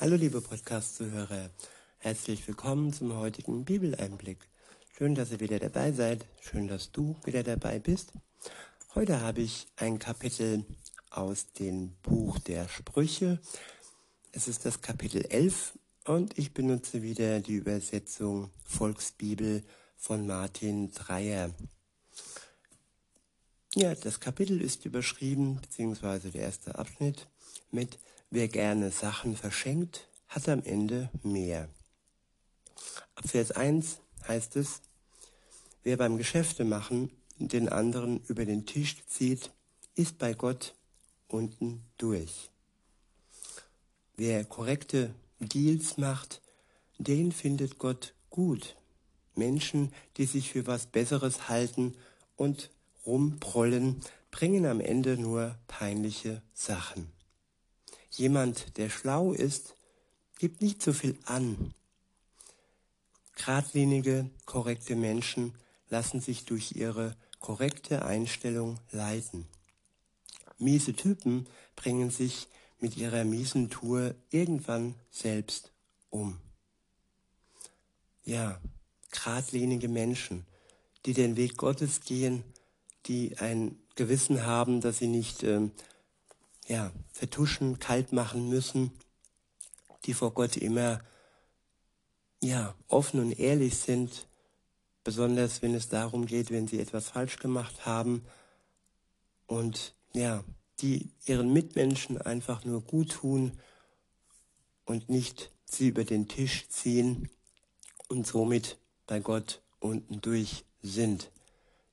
Hallo liebe Podcast-Zuhörer, herzlich willkommen zum heutigen Bibeleinblick. Schön, dass ihr wieder dabei seid, schön, dass du wieder dabei bist. Heute habe ich ein Kapitel aus dem Buch der Sprüche. Es ist das Kapitel 11 und ich benutze wieder die Übersetzung Volksbibel von Martin Dreyer. Ja, das Kapitel ist überschrieben, beziehungsweise der erste Abschnitt mit Wer gerne Sachen verschenkt, hat am Ende mehr. Ab Vers 1 heißt es, wer beim Geschäfte machen den anderen über den Tisch zieht, ist bei Gott unten durch. Wer korrekte Deals macht, den findet Gott gut. Menschen, die sich für was Besseres halten und rumprollen, bringen am Ende nur peinliche Sachen. Jemand, der schlau ist, gibt nicht so viel an. Gradlinige, korrekte Menschen lassen sich durch ihre korrekte Einstellung leiten. Miese Typen bringen sich mit ihrer miesen Tour irgendwann selbst um. Ja, gradlinige Menschen, die den Weg Gottes gehen, die ein Gewissen haben, dass sie nicht ähm, ja, vertuschen, kalt machen müssen, die vor Gott immer ja, offen und ehrlich sind, besonders wenn es darum geht, wenn sie etwas falsch gemacht haben und ja, die ihren Mitmenschen einfach nur gut tun und nicht sie über den Tisch ziehen und somit bei Gott unten durch sind.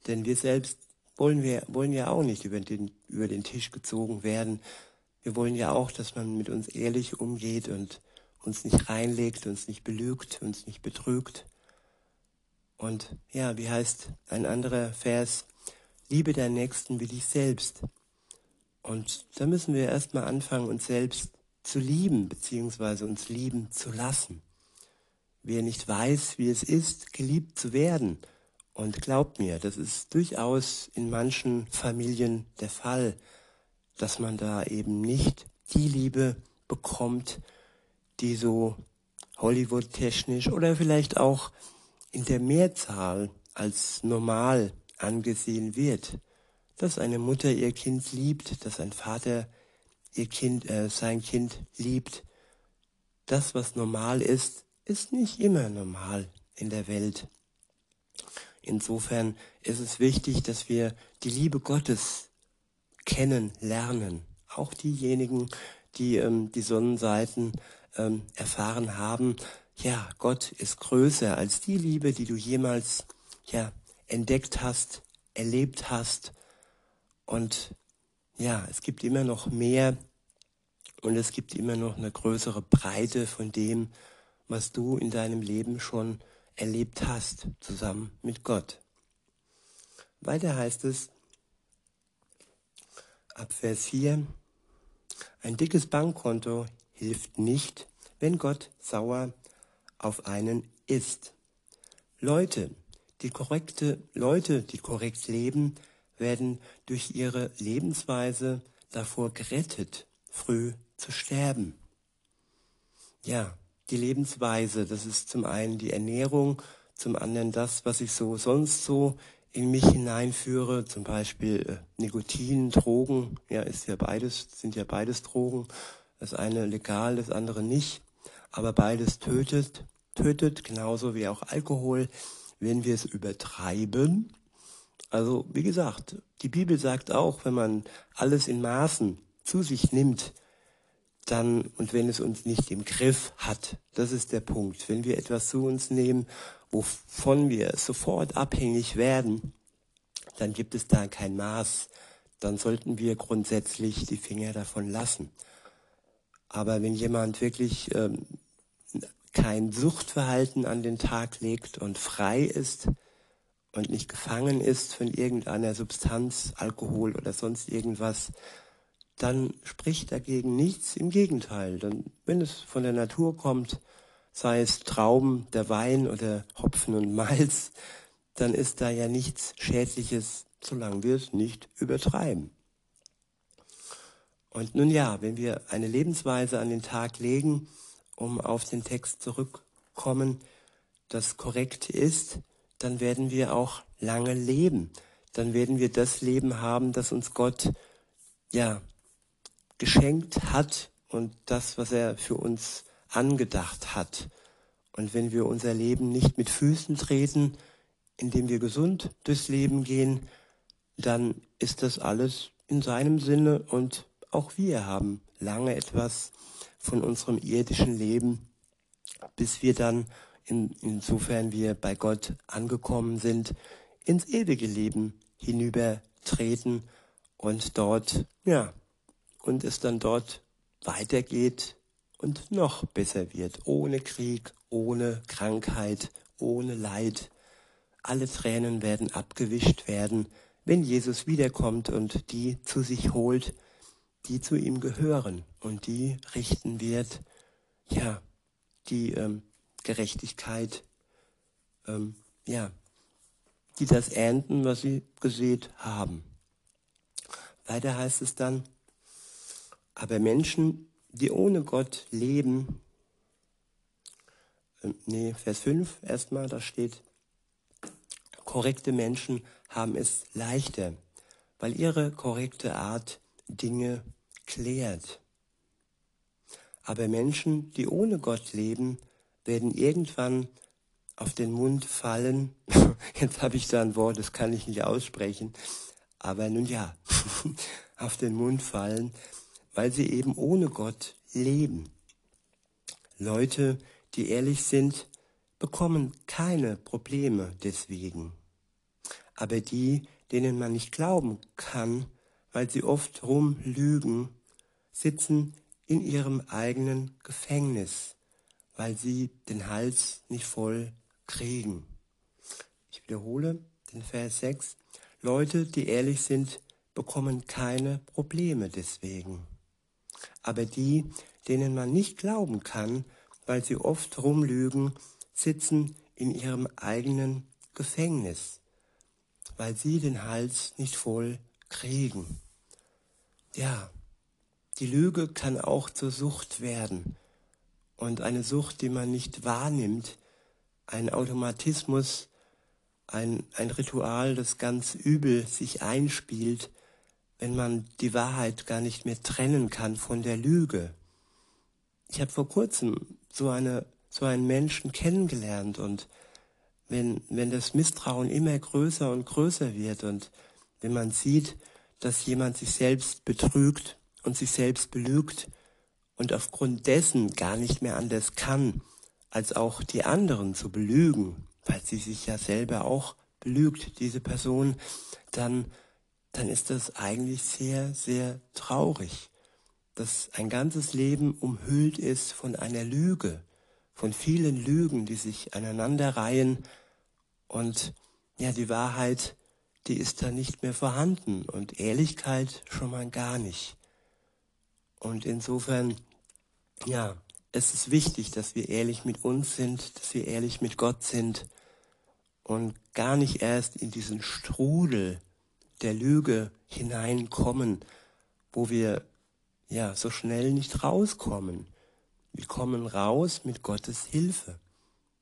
Denn wir selbst wollen wir wollen ja auch nicht über den über den Tisch gezogen werden. Wir wollen ja auch, dass man mit uns ehrlich umgeht und uns nicht reinlegt, uns nicht belügt, uns nicht betrügt. Und ja, wie heißt ein anderer Vers, liebe deinen Nächsten wie dich selbst. Und da müssen wir erstmal anfangen, uns selbst zu lieben, beziehungsweise uns lieben zu lassen. Wer nicht weiß, wie es ist, geliebt zu werden, und glaubt mir, das ist durchaus in manchen Familien der Fall, dass man da eben nicht die Liebe bekommt, die so Hollywood-technisch oder vielleicht auch in der Mehrzahl als normal angesehen wird. Dass eine Mutter ihr Kind liebt, dass ein Vater ihr Kind, äh, sein Kind liebt. Das, was normal ist, ist nicht immer normal in der Welt. Insofern ist es wichtig, dass wir die Liebe Gottes kennenlernen. Auch diejenigen, die ähm, die Sonnenseiten ähm, erfahren haben. Ja, Gott ist größer als die Liebe, die du jemals ja entdeckt hast, erlebt hast. Und ja, es gibt immer noch mehr und es gibt immer noch eine größere Breite von dem, was du in deinem Leben schon erlebt hast, zusammen mit Gott. Weiter heißt es, ab Vers 4, ein dickes Bankkonto hilft nicht, wenn Gott sauer auf einen ist. Leute, die korrekte Leute, die korrekt leben, werden durch ihre Lebensweise davor gerettet, früh zu sterben. Ja, die Lebensweise. Das ist zum einen die Ernährung, zum anderen das, was ich so sonst so in mich hineinführe, zum Beispiel äh, Nikotin, Drogen, ja, ist ja beides, sind ja beides Drogen. Das eine legal, das andere nicht. Aber beides tötet, tötet, genauso wie auch Alkohol, wenn wir es übertreiben. Also, wie gesagt, die Bibel sagt auch, wenn man alles in Maßen zu sich nimmt, dann, und wenn es uns nicht im Griff hat, das ist der Punkt. Wenn wir etwas zu uns nehmen, wovon wir sofort abhängig werden, dann gibt es da kein Maß. Dann sollten wir grundsätzlich die Finger davon lassen. Aber wenn jemand wirklich ähm, kein Suchtverhalten an den Tag legt und frei ist und nicht gefangen ist von irgendeiner Substanz, Alkohol oder sonst irgendwas, dann spricht dagegen nichts. Im Gegenteil, dann, wenn es von der Natur kommt, sei es Trauben, der Wein oder Hopfen und Malz, dann ist da ja nichts Schädliches, solange wir es nicht übertreiben. Und nun ja, wenn wir eine Lebensweise an den Tag legen um auf den Text zurückkommen, das korrekt ist, dann werden wir auch lange leben. Dann werden wir das Leben haben, das uns Gott ja geschenkt hat und das, was er für uns angedacht hat. Und wenn wir unser Leben nicht mit Füßen treten, indem wir gesund durchs Leben gehen, dann ist das alles in seinem Sinne und auch wir haben lange etwas von unserem irdischen Leben, bis wir dann, in, insofern wir bei Gott angekommen sind, ins ewige Leben hinübertreten und dort, ja, und es dann dort weitergeht und noch besser wird, ohne Krieg, ohne Krankheit, ohne Leid. Alle Tränen werden abgewischt werden, wenn Jesus wiederkommt und die zu sich holt, die zu ihm gehören und die richten wird, ja, die ähm, Gerechtigkeit, ähm, ja, die das ernten, was sie gesät haben. Weiter heißt es dann, aber Menschen, die ohne Gott leben, äh, nee, Vers 5 erstmal, da steht, korrekte Menschen haben es leichter, weil ihre korrekte Art Dinge klärt. Aber Menschen, die ohne Gott leben, werden irgendwann auf den Mund fallen. Jetzt habe ich da ein Wort, das kann ich nicht aussprechen. Aber nun ja, auf den Mund fallen, weil sie eben ohne Gott leben. Leute, die ehrlich sind, bekommen keine Probleme deswegen. Aber die, denen man nicht glauben kann, weil sie oft rumlügen, sitzen in ihrem eigenen Gefängnis, weil sie den Hals nicht voll kriegen. Ich wiederhole den Vers 6. Leute, die ehrlich sind, bekommen keine Probleme deswegen. Aber die, denen man nicht glauben kann, weil sie oft rumlügen, sitzen in ihrem eigenen Gefängnis, weil sie den Hals nicht voll kriegen. Ja, die Lüge kann auch zur Sucht werden. Und eine Sucht, die man nicht wahrnimmt, ein Automatismus, ein, ein Ritual, das ganz übel sich einspielt, wenn man die Wahrheit gar nicht mehr trennen kann von der Lüge. Ich habe vor kurzem so eine so einen Menschen kennengelernt und wenn wenn das Misstrauen immer größer und größer wird und wenn man sieht, dass jemand sich selbst betrügt und sich selbst belügt und aufgrund dessen gar nicht mehr anders kann, als auch die anderen zu belügen, weil sie sich ja selber auch belügt, diese Person, dann, dann ist das eigentlich sehr, sehr traurig, dass ein ganzes Leben umhüllt ist von einer Lüge, von vielen Lügen, die sich aneinanderreihen und ja, die Wahrheit die ist da nicht mehr vorhanden und Ehrlichkeit schon mal gar nicht. Und insofern, ja, es ist wichtig, dass wir ehrlich mit uns sind, dass wir ehrlich mit Gott sind und gar nicht erst in diesen Strudel der Lüge hineinkommen, wo wir ja so schnell nicht rauskommen. Wir kommen raus mit Gottes Hilfe.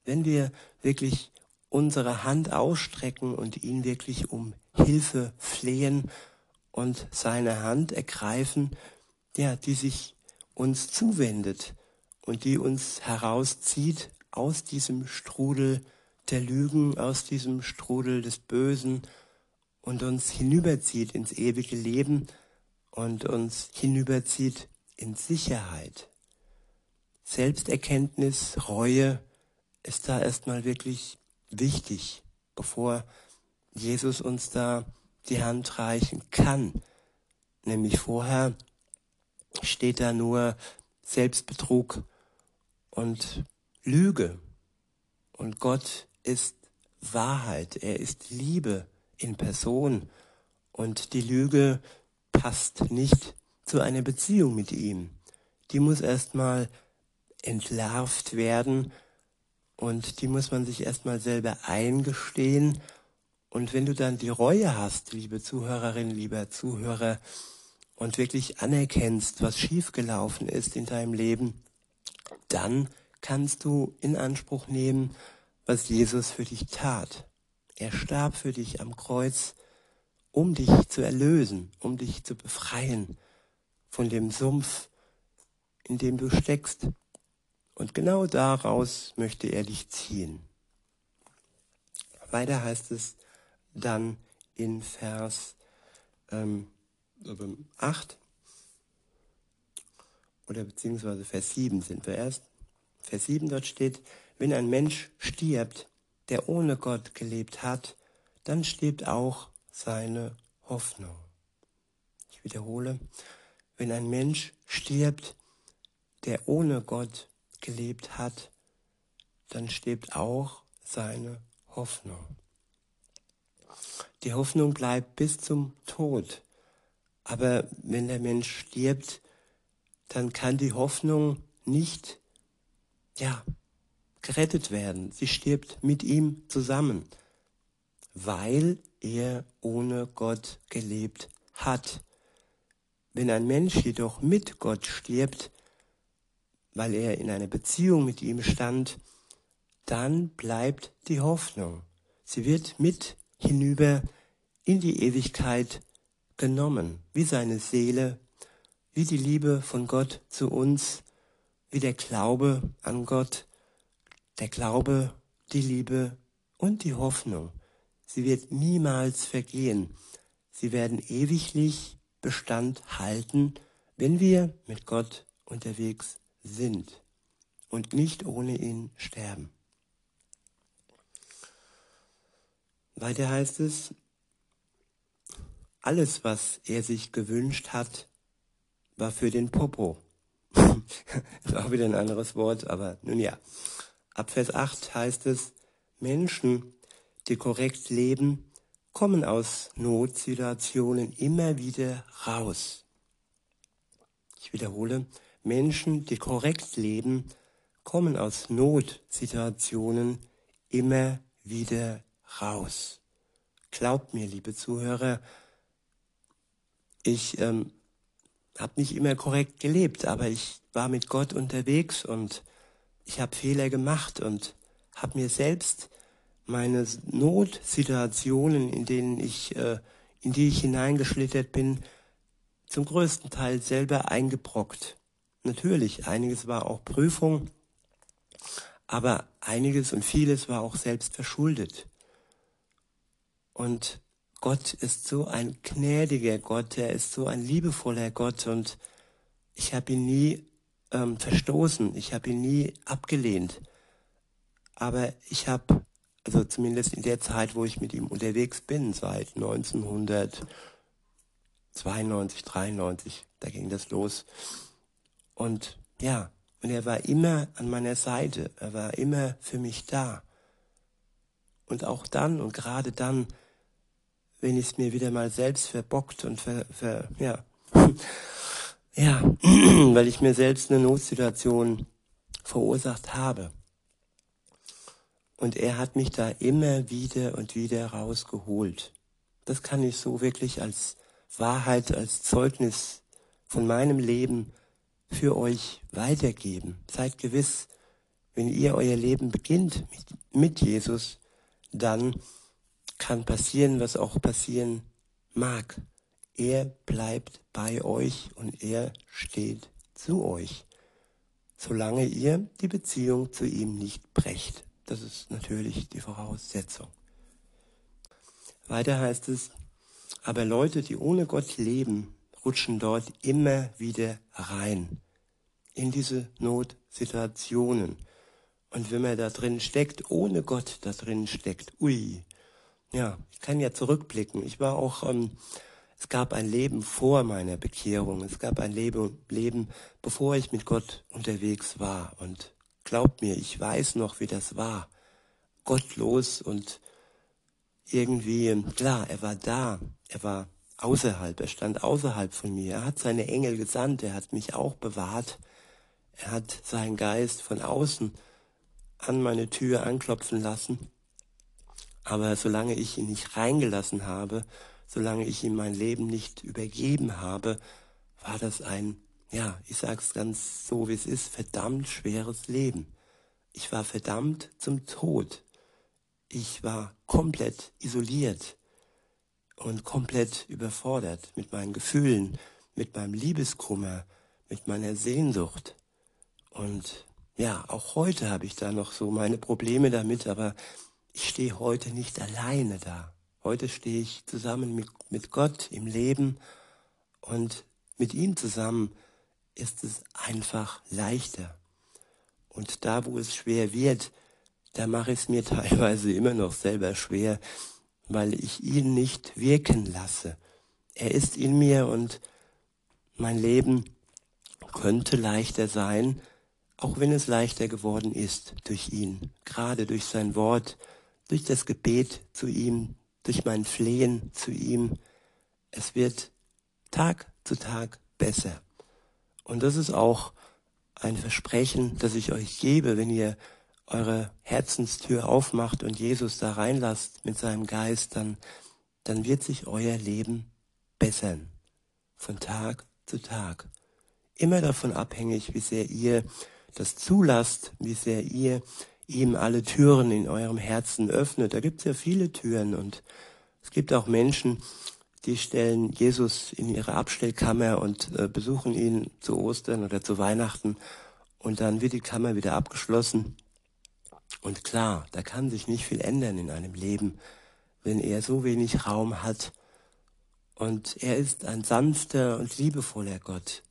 Wenn wir wirklich unsere Hand ausstrecken und ihn wirklich um Hilfe flehen und seine Hand ergreifen, ja, die sich uns zuwendet und die uns herauszieht aus diesem Strudel der Lügen, aus diesem Strudel des Bösen und uns hinüberzieht ins ewige Leben und uns hinüberzieht in Sicherheit. Selbsterkenntnis, Reue ist da erstmal wirklich wichtig, bevor Jesus uns da die Hand reichen kann. Nämlich vorher steht da nur Selbstbetrug und Lüge. Und Gott ist Wahrheit, er ist Liebe in Person. Und die Lüge passt nicht zu einer Beziehung mit ihm. Die muss erstmal entlarvt werden und die muss man sich erstmal selber eingestehen. Und wenn du dann die Reue hast, liebe Zuhörerin, lieber Zuhörer, und wirklich anerkennst, was schiefgelaufen ist in deinem Leben, dann kannst du in Anspruch nehmen, was Jesus für dich tat. Er starb für dich am Kreuz, um dich zu erlösen, um dich zu befreien von dem Sumpf, in dem du steckst. Und genau daraus möchte er dich ziehen. Weiter heißt es dann in Vers ähm, 8 oder beziehungsweise Vers 7 sind wir erst. Vers 7 dort steht, wenn ein Mensch stirbt, der ohne Gott gelebt hat, dann stirbt auch seine Hoffnung. Ich wiederhole, wenn ein Mensch stirbt, der ohne Gott gelebt hat, dann stirbt auch seine Hoffnung. Die Hoffnung bleibt bis zum Tod. Aber wenn der Mensch stirbt, dann kann die Hoffnung nicht, ja, gerettet werden. Sie stirbt mit ihm zusammen, weil er ohne Gott gelebt hat. Wenn ein Mensch jedoch mit Gott stirbt, weil er in einer Beziehung mit ihm stand, dann bleibt die Hoffnung. Sie wird mit hinüber in die Ewigkeit genommen, wie seine Seele, wie die Liebe von Gott zu uns, wie der Glaube an Gott, der Glaube, die Liebe und die Hoffnung. Sie wird niemals vergehen. Sie werden ewiglich Bestand halten, wenn wir mit Gott unterwegs sind und nicht ohne ihn sterben. Weiter heißt es, alles, was er sich gewünscht hat, war für den Popo. ist auch wieder ein anderes Wort, aber nun ja. Ab Vers 8 heißt es, Menschen, die korrekt leben, kommen aus Notsituationen immer wieder raus. Ich wiederhole, Menschen, die korrekt leben, kommen aus Notsituationen immer wieder raus. Glaubt mir, liebe Zuhörer, ich ähm, habe nicht immer korrekt gelebt, aber ich war mit Gott unterwegs und ich habe Fehler gemacht und habe mir selbst meine Notsituationen, in denen ich, äh, in die ich hineingeschlittert bin, zum größten Teil selber eingebrockt. Natürlich, einiges war auch Prüfung, aber einiges und vieles war auch selbst verschuldet. Und Gott ist so ein gnädiger Gott, er ist so ein liebevoller Gott und ich habe ihn nie ähm, verstoßen, ich habe ihn nie abgelehnt. Aber ich habe, also zumindest in der Zeit, wo ich mit ihm unterwegs bin, seit 1992, 93, da ging das los. Und ja, und er war immer an meiner Seite, er war immer für mich da. Und auch dann und gerade dann, wenn ich es mir wieder mal selbst verbockt und ver, ver ja, ja, weil ich mir selbst eine Notsituation verursacht habe. Und er hat mich da immer wieder und wieder rausgeholt. Das kann ich so wirklich als Wahrheit, als Zeugnis von meinem Leben für euch weitergeben. Seid gewiss, wenn ihr euer Leben beginnt mit, mit Jesus, dann kann passieren, was auch passieren mag. Er bleibt bei euch und er steht zu euch, solange ihr die Beziehung zu ihm nicht brecht. Das ist natürlich die Voraussetzung. Weiter heißt es, aber Leute, die ohne Gott leben, rutschen dort immer wieder rein in diese Notsituationen. Und wenn man da drin steckt, ohne Gott da drin steckt, ui, ja, ich kann ja zurückblicken. Ich war auch, ähm, es gab ein Leben vor meiner Bekehrung. Es gab ein Leben, Leben, bevor ich mit Gott unterwegs war. Und glaubt mir, ich weiß noch, wie das war. Gottlos und irgendwie, klar, er war da. Er war außerhalb. Er stand außerhalb von mir. Er hat seine Engel gesandt. Er hat mich auch bewahrt. Er hat seinen Geist von außen an meine Tür anklopfen lassen. Aber solange ich ihn nicht reingelassen habe, solange ich ihm mein Leben nicht übergeben habe, war das ein ja, ich sag's ganz so, wie es ist, verdammt schweres Leben. Ich war verdammt zum Tod. Ich war komplett isoliert und komplett überfordert mit meinen Gefühlen, mit meinem Liebeskummer, mit meiner Sehnsucht. Und ja, auch heute habe ich da noch so meine Probleme damit, aber ich stehe heute nicht alleine da. Heute stehe ich zusammen mit, mit Gott im Leben und mit ihm zusammen ist es einfach leichter. Und da, wo es schwer wird, da mache ich es mir teilweise immer noch selber schwer, weil ich ihn nicht wirken lasse. Er ist in mir und mein Leben könnte leichter sein, auch wenn es leichter geworden ist durch ihn, gerade durch sein Wort, durch das Gebet zu ihm, durch mein Flehen zu ihm. Es wird Tag zu Tag besser. Und das ist auch ein Versprechen, das ich euch gebe, wenn ihr eure Herzenstür aufmacht und Jesus da reinlasst mit seinem Geist, dann, dann wird sich euer Leben bessern. Von Tag zu Tag. Immer davon abhängig, wie sehr ihr das zulasst, wie sehr ihr ihm alle Türen in eurem Herzen öffnet. Da gibt es ja viele Türen und es gibt auch Menschen, die stellen Jesus in ihre Abstellkammer und äh, besuchen ihn zu Ostern oder zu Weihnachten und dann wird die Kammer wieder abgeschlossen. Und klar, da kann sich nicht viel ändern in einem Leben, wenn er so wenig Raum hat. Und er ist ein sanfter und liebevoller Gott.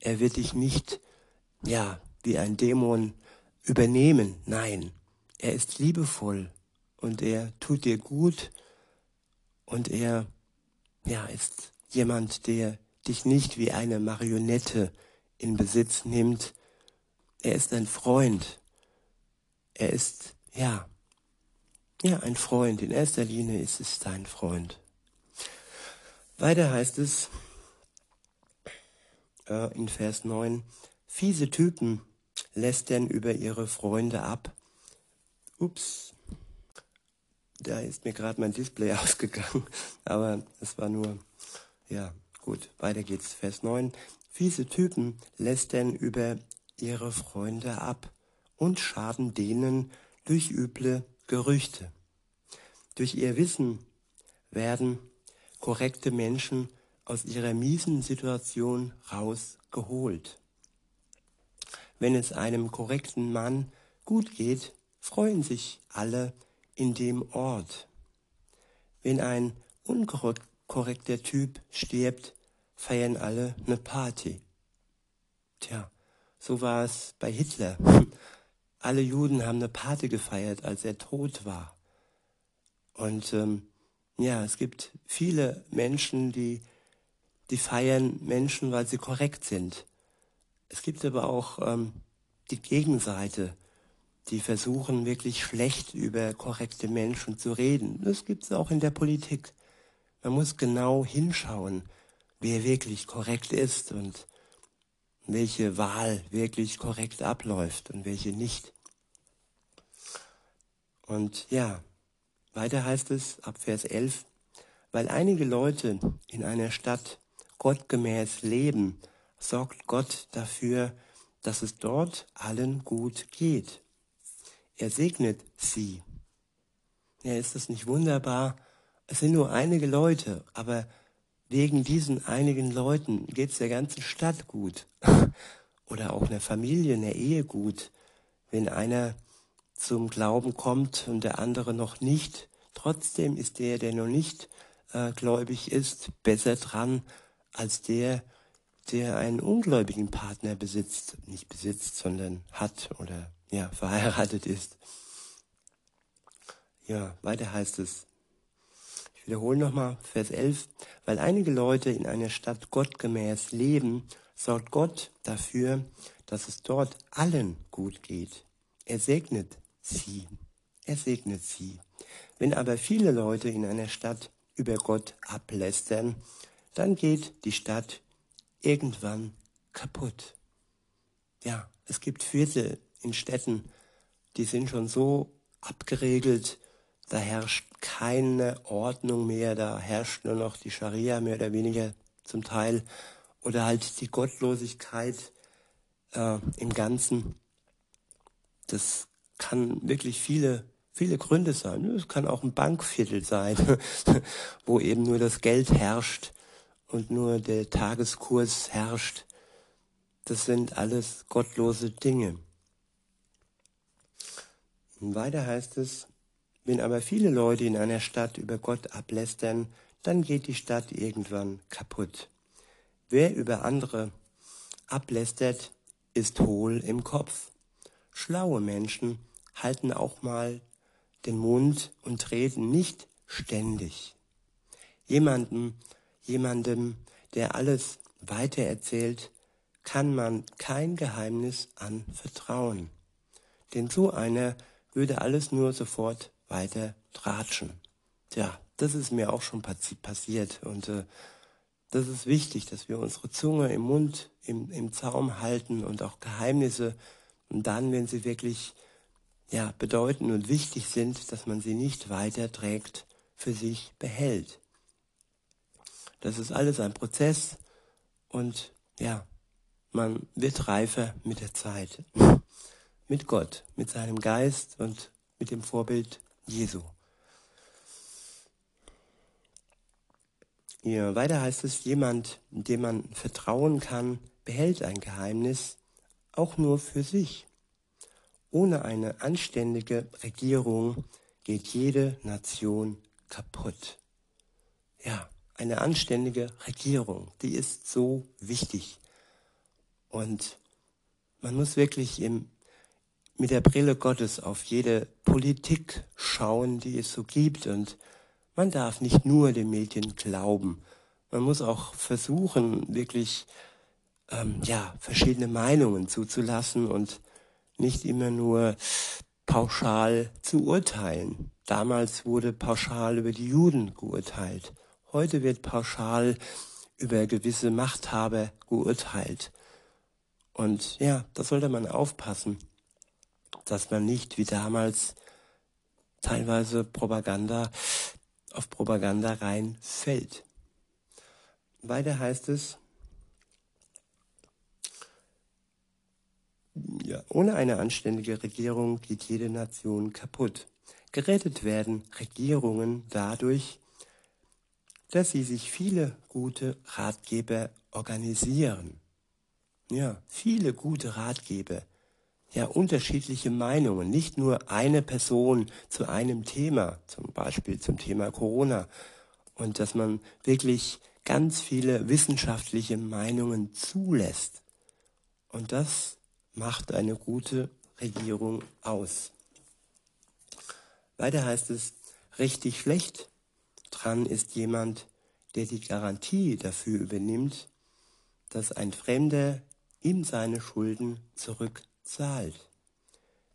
Er wird dich nicht, ja, wie ein Dämon übernehmen. Nein, er ist liebevoll und er tut dir gut und er ja, ist jemand, der dich nicht wie eine Marionette in Besitz nimmt. Er ist ein Freund. Er ist, ja, ja, ein Freund. In erster Linie ist es dein Freund. Weiter heißt es äh, in Vers 9, fiese Typen lästern über ihre Freunde ab. Ups, da ist mir gerade mein Display ausgegangen, aber es war nur, ja, gut, weiter geht's. Vers 9. Fiese Typen lästern über ihre Freunde ab und schaden denen durch üble Gerüchte. Durch ihr Wissen werden korrekte Menschen aus ihrer miesen Situation rausgeholt. Wenn es einem korrekten Mann gut geht, freuen sich alle in dem Ort. Wenn ein unkorrekter Typ stirbt, feiern alle eine Party. Tja, so war es bei Hitler. Alle Juden haben eine Party gefeiert, als er tot war. Und ähm, ja, es gibt viele Menschen, die, die feiern Menschen, weil sie korrekt sind. Es gibt aber auch ähm, die Gegenseite, die versuchen wirklich schlecht über korrekte Menschen zu reden. Das gibt es auch in der Politik. Man muss genau hinschauen, wer wirklich korrekt ist und welche Wahl wirklich korrekt abläuft und welche nicht. Und ja, weiter heißt es ab Vers 11, weil einige Leute in einer Stadt gottgemäß leben, sorgt Gott dafür, dass es dort allen gut geht. Er segnet sie. Ja, ist das nicht wunderbar? Es sind nur einige Leute, aber wegen diesen einigen Leuten geht es der ganzen Stadt gut. Oder auch einer Familie, einer Ehe gut. Wenn einer zum Glauben kommt und der andere noch nicht, trotzdem ist der, der noch nicht äh, gläubig ist, besser dran als der, der einen ungläubigen Partner besitzt, nicht besitzt, sondern hat oder ja, verheiratet ist. Ja, weiter heißt es, ich wiederhole nochmal, Vers 11, weil einige Leute in einer Stadt gottgemäß leben, sorgt Gott dafür, dass es dort allen gut geht. Er segnet sie. Er segnet sie. Wenn aber viele Leute in einer Stadt über Gott ablästern, dann geht die Stadt irgendwann kaputt. Ja, es gibt Viertel in Städten, die sind schon so abgeregelt, da herrscht keine Ordnung mehr, da herrscht nur noch die Scharia mehr oder weniger zum Teil. oder halt die Gottlosigkeit äh, im Ganzen. Das kann wirklich viele, viele Gründe sein. Es kann auch ein Bankviertel sein, wo eben nur das Geld herrscht und nur der Tageskurs herrscht. Das sind alles gottlose Dinge. Und weiter heißt es, wenn aber viele Leute in einer Stadt über Gott ablästern, dann geht die Stadt irgendwann kaputt. Wer über andere ablästert, ist hohl im Kopf. Schlaue Menschen halten auch mal den Mund und reden nicht ständig. Jemandem, jemandem, der alles weitererzählt, kann man kein Geheimnis anvertrauen. Denn so einer würde alles nur sofort weiter tratschen. Tja, das ist mir auch schon passiert und äh, das ist wichtig, dass wir unsere Zunge im Mund, im, im Zaum halten und auch Geheimnisse und dann, wenn sie wirklich ja, bedeuten und wichtig sind, dass man sie nicht weiterträgt, für sich behält. Das ist alles ein Prozess und ja, man wird reifer mit der Zeit mit Gott, mit seinem Geist und mit dem Vorbild Jesu. Ja, weiter heißt es, jemand, dem man vertrauen kann, behält ein Geheimnis auch nur für sich. Ohne eine anständige Regierung geht jede Nation kaputt. Ja, eine anständige Regierung, die ist so wichtig. Und man muss wirklich im mit der Brille Gottes auf jede Politik schauen, die es so gibt. Und man darf nicht nur den Medien glauben. Man muss auch versuchen, wirklich ähm, ja, verschiedene Meinungen zuzulassen und nicht immer nur pauschal zu urteilen. Damals wurde pauschal über die Juden geurteilt. Heute wird pauschal über gewisse Machthaber geurteilt. Und ja, da sollte man aufpassen dass man nicht wie damals teilweise Propaganda auf Propaganda reinfällt. Weiter heißt es, ja, ohne eine anständige Regierung geht jede Nation kaputt. Gerettet werden Regierungen dadurch, dass sie sich viele gute Ratgeber organisieren. Ja, viele gute Ratgeber ja unterschiedliche Meinungen, nicht nur eine Person zu einem Thema, zum Beispiel zum Thema Corona, und dass man wirklich ganz viele wissenschaftliche Meinungen zulässt. Und das macht eine gute Regierung aus. Weiter heißt es, richtig schlecht dran ist jemand, der die Garantie dafür übernimmt, dass ein Fremder ihm seine Schulden zurück zahlt.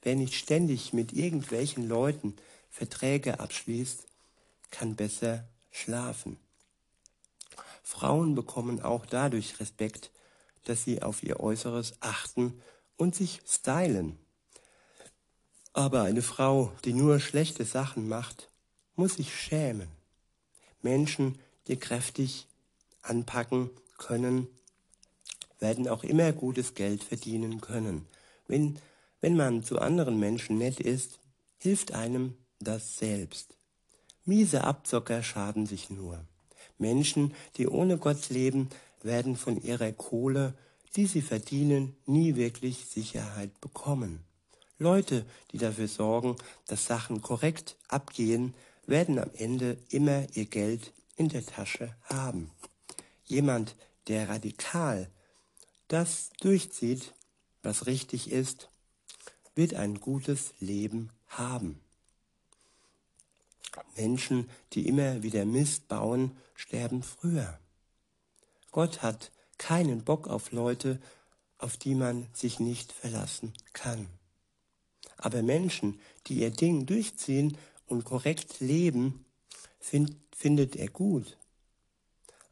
Wer nicht ständig mit irgendwelchen Leuten Verträge abschließt, kann besser schlafen. Frauen bekommen auch dadurch Respekt, dass sie auf ihr Äußeres achten und sich stylen. Aber eine Frau, die nur schlechte Sachen macht, muss sich schämen. Menschen, die kräftig anpacken können, werden auch immer gutes Geld verdienen können. Wenn, wenn man zu anderen Menschen nett ist, hilft einem das selbst. Miese Abzocker schaden sich nur. Menschen, die ohne Gott leben, werden von ihrer Kohle, die sie verdienen, nie wirklich Sicherheit bekommen. Leute, die dafür sorgen, dass Sachen korrekt abgehen, werden am Ende immer ihr Geld in der Tasche haben. Jemand, der radikal das durchzieht, was richtig ist, wird ein gutes Leben haben. Menschen, die immer wieder Mist bauen, sterben früher. Gott hat keinen Bock auf Leute, auf die man sich nicht verlassen kann. Aber Menschen, die ihr Ding durchziehen und korrekt leben, find, findet er gut.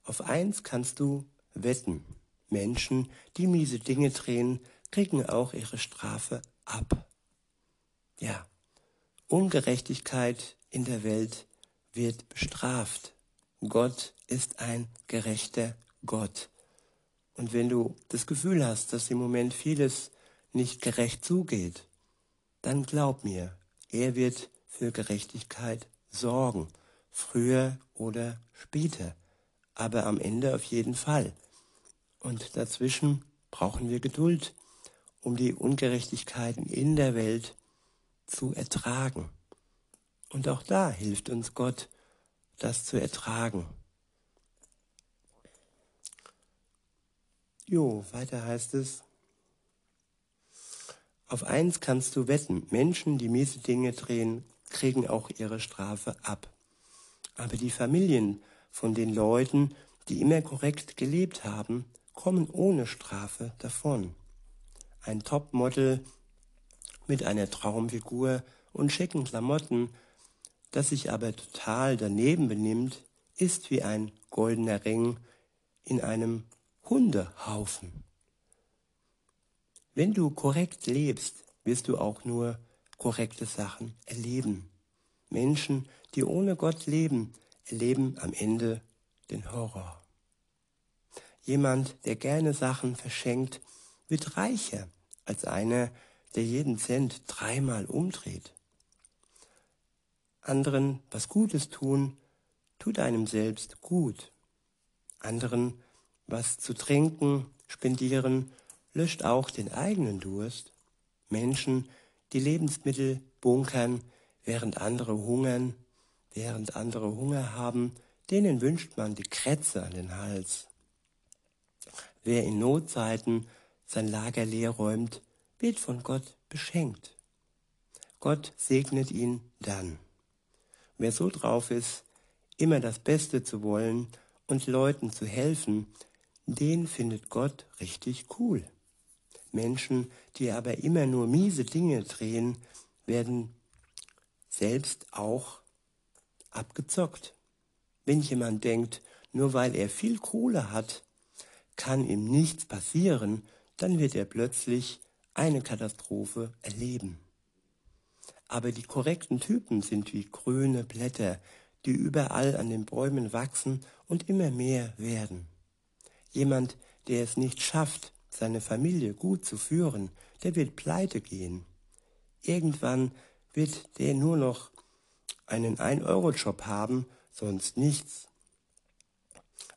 Auf eins kannst du wetten. Menschen, die miese Dinge drehen, kriegen auch ihre Strafe ab. Ja, Ungerechtigkeit in der Welt wird bestraft. Gott ist ein gerechter Gott. Und wenn du das Gefühl hast, dass im Moment vieles nicht gerecht zugeht, dann glaub mir, er wird für Gerechtigkeit sorgen, früher oder später, aber am Ende auf jeden Fall. Und dazwischen brauchen wir Geduld, um die Ungerechtigkeiten in der Welt zu ertragen. Und auch da hilft uns Gott, das zu ertragen. Jo, weiter heißt es, auf eins kannst du wetten, Menschen, die miese Dinge drehen, kriegen auch ihre Strafe ab. Aber die Familien von den Leuten, die immer korrekt gelebt haben, kommen ohne Strafe davon. Ein Topmodel mit einer Traumfigur und schicken Klamotten, das sich aber total daneben benimmt, ist wie ein goldener Ring in einem Hundehaufen. Wenn du korrekt lebst, wirst du auch nur korrekte Sachen erleben. Menschen, die ohne Gott leben, erleben am Ende den Horror. Jemand, der gerne Sachen verschenkt, wird reicher als einer, der jeden Cent dreimal umdreht. Anderen was Gutes tun, tut einem selbst gut. Anderen was zu trinken, spendieren, löscht auch den eigenen Durst. Menschen, die Lebensmittel bunkern, während andere hungern, während andere Hunger haben, denen wünscht man die Krätze an den Hals. Wer in Notzeiten sein Lager leer räumt, wird von Gott beschenkt. Gott segnet ihn dann. Wer so drauf ist, immer das Beste zu wollen und Leuten zu helfen, den findet Gott richtig cool. Menschen, die aber immer nur miese Dinge drehen, werden selbst auch abgezockt. Wenn jemand denkt, nur weil er viel Kohle hat, kann ihm nichts passieren, dann wird er plötzlich eine Katastrophe erleben. Aber die korrekten Typen sind wie grüne Blätter, die überall an den Bäumen wachsen und immer mehr werden. Jemand, der es nicht schafft, seine Familie gut zu führen, der wird pleite gehen. Irgendwann wird der nur noch einen Ein-Euro-Job haben, sonst nichts.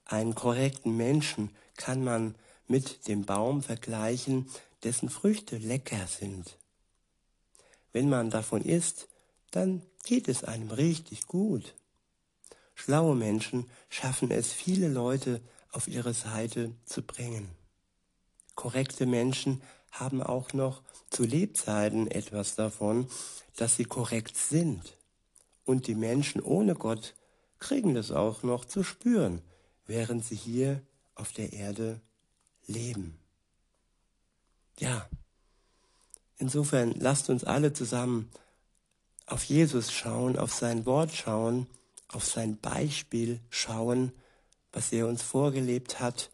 Einen korrekten Menschen kann man mit dem Baum vergleichen, dessen Früchte lecker sind. Wenn man davon isst, dann geht es einem richtig gut. Schlaue Menschen schaffen es, viele Leute auf ihre Seite zu bringen. Korrekte Menschen haben auch noch zu Lebzeiten etwas davon, dass sie korrekt sind. Und die Menschen ohne Gott kriegen das auch noch zu spüren, während sie hier auf der Erde leben. Ja, insofern lasst uns alle zusammen auf Jesus schauen, auf sein Wort schauen, auf sein Beispiel schauen, was er uns vorgelebt hat,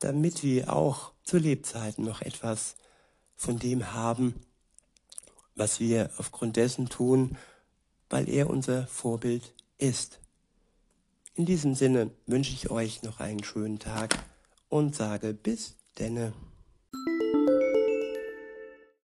damit wir auch zu Lebzeiten noch etwas von dem haben, was wir aufgrund dessen tun, weil er unser Vorbild ist. In diesem Sinne wünsche ich euch noch einen schönen Tag und sage bis denne.